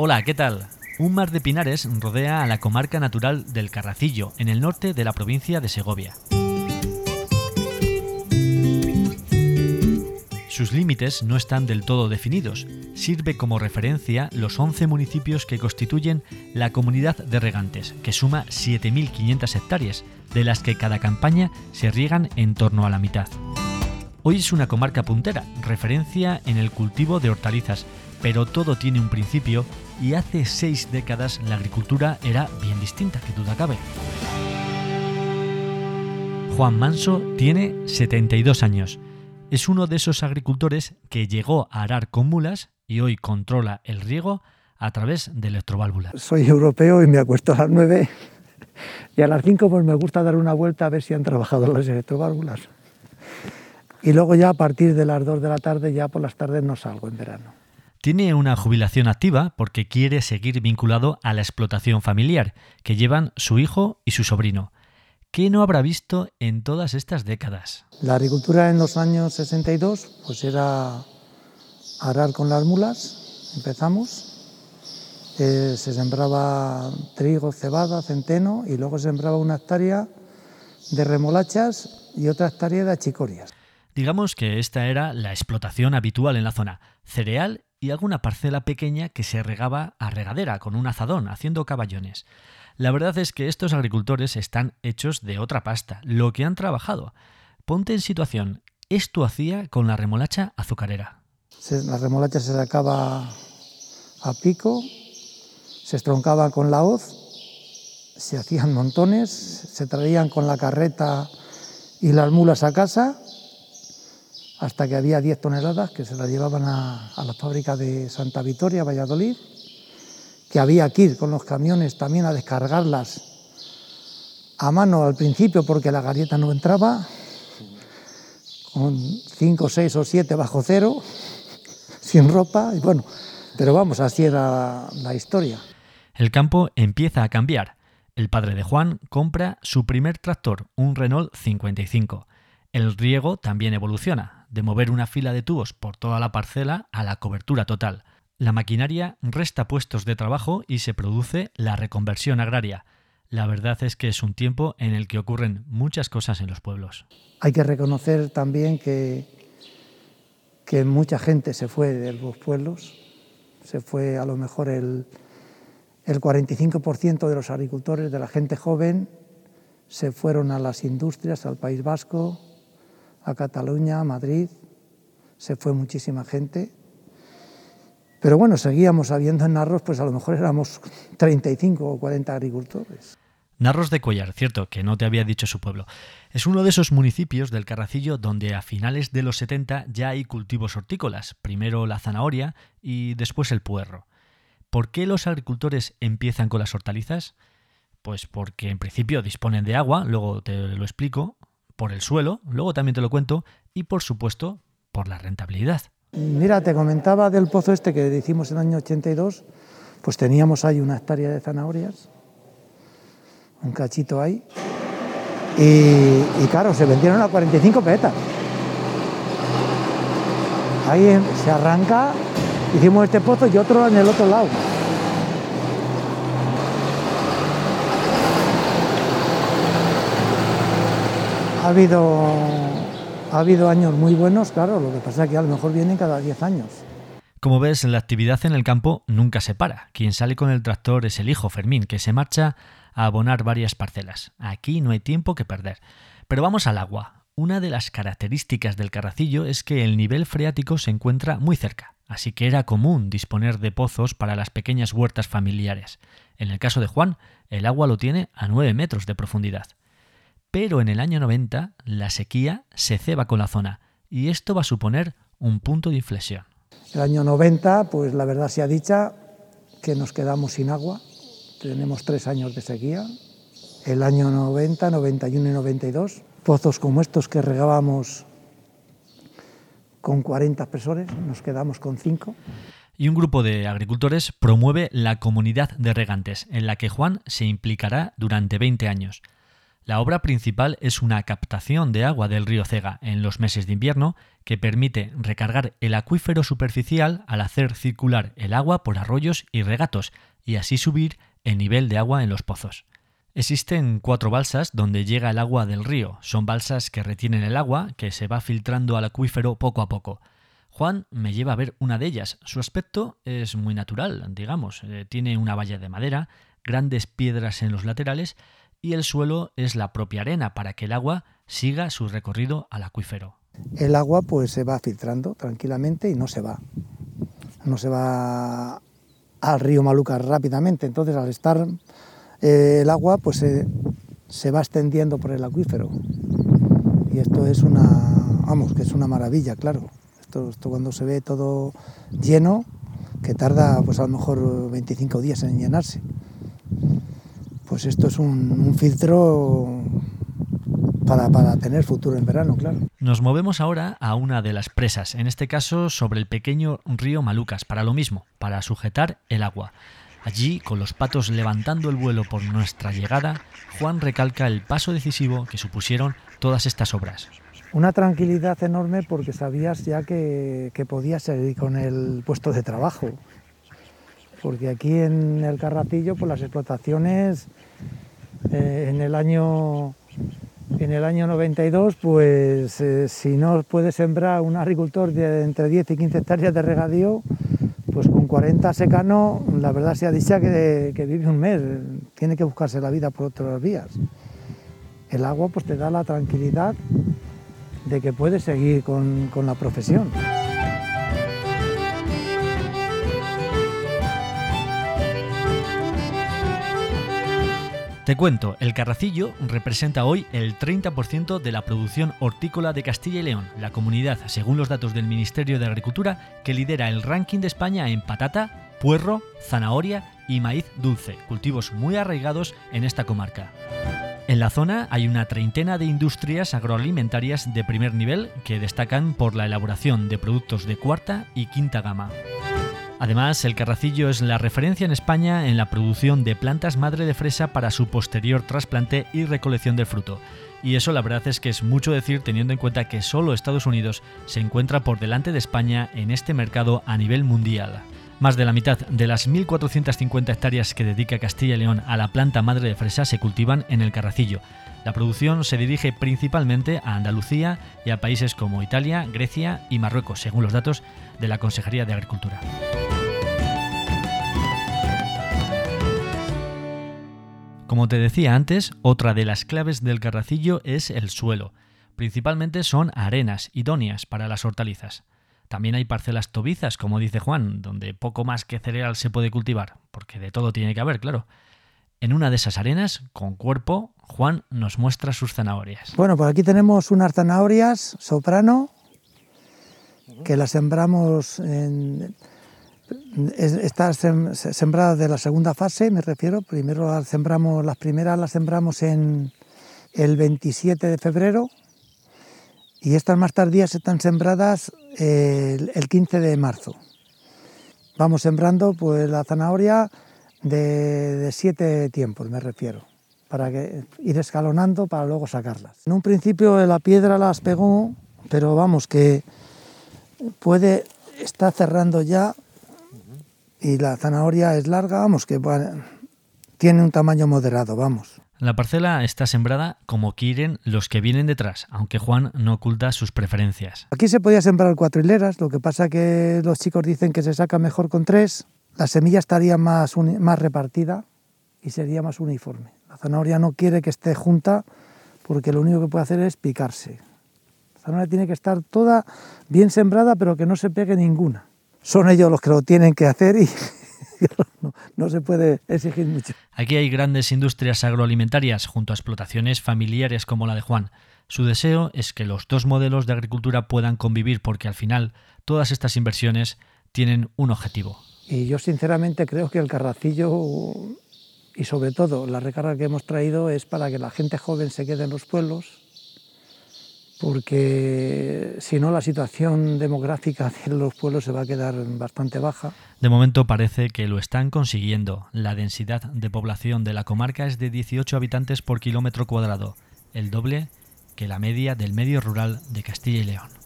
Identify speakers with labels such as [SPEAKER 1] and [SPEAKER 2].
[SPEAKER 1] Hola, ¿qué tal? Un mar de pinares rodea a la comarca natural del Carracillo, en el norte de la provincia de Segovia. Sus límites no están del todo definidos. Sirve como referencia los 11 municipios que constituyen la comunidad de regantes, que suma 7.500 hectáreas, de las que cada campaña se riegan en torno a la mitad. Hoy es una comarca puntera, referencia en el cultivo de hortalizas, pero todo tiene un principio y hace seis décadas la agricultura era bien distinta, que duda cabe. Juan Manso tiene 72 años es uno de esos agricultores que llegó a arar con mulas y hoy controla el riego a través de electroválvulas.
[SPEAKER 2] Soy europeo y me acuesto a las 9 y a las 5 pues me gusta dar una vuelta a ver si han trabajado las electroválvulas. Y luego ya a partir de las 2 de la tarde, ya por las tardes no salgo en verano.
[SPEAKER 1] Tiene una jubilación activa porque quiere seguir vinculado a la explotación familiar que llevan su hijo y su sobrino. ¿Qué no habrá visto en todas estas décadas?
[SPEAKER 2] La agricultura en los años 62 pues era arar con las mulas, empezamos. Eh, se sembraba trigo, cebada, centeno y luego se sembraba una hectárea de remolachas y otra hectárea de achicorias.
[SPEAKER 1] Digamos que esta era la explotación habitual en la zona, cereal y alguna parcela pequeña que se regaba a regadera con un azadón haciendo caballones. La verdad es que estos agricultores están hechos de otra pasta, lo que han trabajado. Ponte en situación, esto hacía con la remolacha azucarera.
[SPEAKER 2] La remolacha se sacaba a pico, se estroncaba con la hoz, se hacían montones, se traían con la carreta y las mulas a casa, hasta que había 10 toneladas que se las llevaban a, a la fábrica de Santa Vitoria, Valladolid, que había que ir con los camiones también a descargarlas a mano al principio porque la galleta no entraba, con 5, 6 o 7 bajo cero, sin ropa, y bueno, pero vamos, así era la historia.
[SPEAKER 1] El campo empieza a cambiar. El padre de Juan compra su primer tractor, un Renault 55. El riego también evoluciona, de mover una fila de tubos por toda la parcela a la cobertura total. La maquinaria resta puestos de trabajo y se produce la reconversión agraria. La verdad es que es un tiempo en el que ocurren muchas cosas en los pueblos.
[SPEAKER 2] Hay que reconocer también que, que mucha gente se fue de los pueblos, se fue a lo mejor el, el 45% de los agricultores, de la gente joven, se fueron a las industrias, al País Vasco, a Cataluña, a Madrid, se fue muchísima gente pero bueno, seguíamos habiendo en Narros, pues a lo mejor éramos 35 o 40 agricultores.
[SPEAKER 1] Narros de Cuellar, cierto, que no te había dicho su pueblo. Es uno de esos municipios del Carracillo donde a finales de los 70 ya hay cultivos hortícolas, primero la zanahoria y después el puerro. ¿Por qué los agricultores empiezan con las hortalizas? Pues porque en principio disponen de agua, luego te lo explico, por el suelo, luego también te lo cuento, y por supuesto por la rentabilidad.
[SPEAKER 2] Mira, te comentaba del pozo este que hicimos en el año 82, pues teníamos ahí una hectárea de zanahorias, un cachito ahí, y, claro, se vendieron a 45 pesetas. Ahí se arranca, hicimos este pozo y otro en el otro lado. Ha habido ha habido años muy buenos, claro, lo que pasa es que a lo mejor vienen cada 10 años.
[SPEAKER 1] Como ves, la actividad en el campo nunca se para. Quien sale con el tractor es el hijo Fermín, que se marcha a abonar varias parcelas. Aquí no hay tiempo que perder. Pero vamos al agua. Una de las características del carracillo es que el nivel freático se encuentra muy cerca, así que era común disponer de pozos para las pequeñas huertas familiares. En el caso de Juan, el agua lo tiene a 9 metros de profundidad pero en el año 90 la sequía se ceba con la zona y esto va a suponer un punto de inflexión.
[SPEAKER 2] El año 90, pues la verdad sea dicha que nos quedamos sin agua, tenemos tres años de sequía. El año 90, 91 y 92, pozos como estos que regábamos con 40 personas, nos quedamos con 5.
[SPEAKER 1] Y un grupo de agricultores promueve la comunidad de regantes, en la que Juan se implicará durante 20 años. La obra principal es una captación de agua del río Cega en los meses de invierno que permite recargar el acuífero superficial al hacer circular el agua por arroyos y regatos y así subir el nivel de agua en los pozos. Existen cuatro balsas donde llega el agua del río. Son balsas que retienen el agua que se va filtrando al acuífero poco a poco. Juan me lleva a ver una de ellas. Su aspecto es muy natural, digamos. Eh, tiene una valla de madera, grandes piedras en los laterales y el suelo es la propia arena para que el agua siga su recorrido al acuífero
[SPEAKER 2] el agua pues se va filtrando tranquilamente y no se va. No se va al río Maluca rápidamente. Entonces al estar eh, el agua pues se, va extendiendo por el acuífero. Y esto es una, vamos, que es una maravilla, claro. Esto, cuando se ve todo lleno, que tarda pues a lo mejor 25 días en llenarse. Pues esto es un filtro para, tener futuro en verano, claro.
[SPEAKER 1] Nos movemos ahora a una de las presas, en este caso sobre el pequeño río Malucas, para lo mismo, para sujetar el agua. Allí, con los patos levantando el vuelo por nuestra llegada, Juan recalca el paso decisivo que supusieron todas estas obras.
[SPEAKER 2] Una tranquilidad enorme porque sabías ya que, que podías seguir con el puesto de trabajo. Porque aquí en el Carratillo, pues las explotaciones eh, en el año en el año 92, pues eh, si no puede sembrar un agricultor de entre 10 y 15 hectáreas de regadío, pues con 40 secano, la verdad se ha dicho que, que, vive un mes, tiene que buscarse la vida por otras vías. El agua pues te da la tranquilidad de que puedes seguir con, con la profesión.
[SPEAKER 1] Te cuento, el carracillo representa hoy el 30% de la producción hortícola de Castilla y León, la comunidad, según los datos del Ministerio de Agricultura, que lidera el ranking de España en patata, puerro, zanahoria y maíz dulce, cultivos muy arraigados en esta comarca. En la zona hay una treintena de industrias agroalimentarias de primer nivel que destacan por la elaboración de productos de cuarta y quinta gama. Además, el carracillo es la referencia en España en la producción de plantas madre de fresa para su posterior trasplante y recolección del fruto. Y eso la verdad es que es mucho decir teniendo en cuenta que solo Estados Unidos se encuentra por delante de España en este mercado a nivel mundial. Más de la mitad de las 1.450 hectáreas que dedica Castilla y León a la planta madre de fresa se cultivan en el Carracillo. La producción se dirige principalmente a Andalucía y a países como Italia, Grecia y Marruecos, según los datos de la Consejería de Agricultura. Como te decía antes, otra de las claves del carracillo es el suelo. Principalmente son arenas idóneas para las hortalizas. También hay parcelas tobizas, como dice Juan, donde poco más que cereal se puede cultivar, porque de todo tiene que haber, claro. En una de esas arenas, con cuerpo, Juan nos muestra sus zanahorias.
[SPEAKER 2] Bueno, pues aquí tenemos unas zanahorias soprano, que las sembramos en, Está sembrada de la segunda fase, me refiero. Primero las sembramos, las primeras las sembramos en el 27 de febrero y estas más tardías están sembradas el, 15 de marzo. Vamos sembrando pues la zanahoria de, siete tiempos, me refiero, para que, ir escalonando para luego sacarlas. En un principio la piedra las pegó, pero vamos que puede, está cerrando ya y la zanahoria es larga, vamos, que tiene un tamaño moderado, vamos.
[SPEAKER 1] La parcela está sembrada como quieren los que vienen detrás, aunque Juan no oculta sus preferencias.
[SPEAKER 2] Aquí se podía sembrar cuatro hileras, lo que pasa que los chicos dicen que se saca mejor con tres. La semilla estaría más, más repartida y sería más uniforme. La zanahoria no quiere que esté junta porque lo único que puede hacer es picarse. La zanahoria tiene que estar toda bien sembrada, pero que no se pegue ninguna son ellos los que lo tienen que hacer y no, se puede exigir mucho.
[SPEAKER 1] Aquí hay grandes industrias agroalimentarias junto a explotaciones familiares como la de Juan. Su deseo es que los dos modelos de agricultura puedan convivir porque al final todas estas inversiones tienen un objetivo.
[SPEAKER 2] Y yo sinceramente creo que el carracillo y sobre todo la recarga que hemos traído es para que la gente joven se quede en los pueblos, porque si no la situación demográfica de los pueblos se va a quedar bastante baja.
[SPEAKER 1] De momento parece que lo están consiguiendo. La densidad de población de la comarca es de 18 habitantes por kilómetro cuadrado, el doble que la media del medio rural de Castilla y León.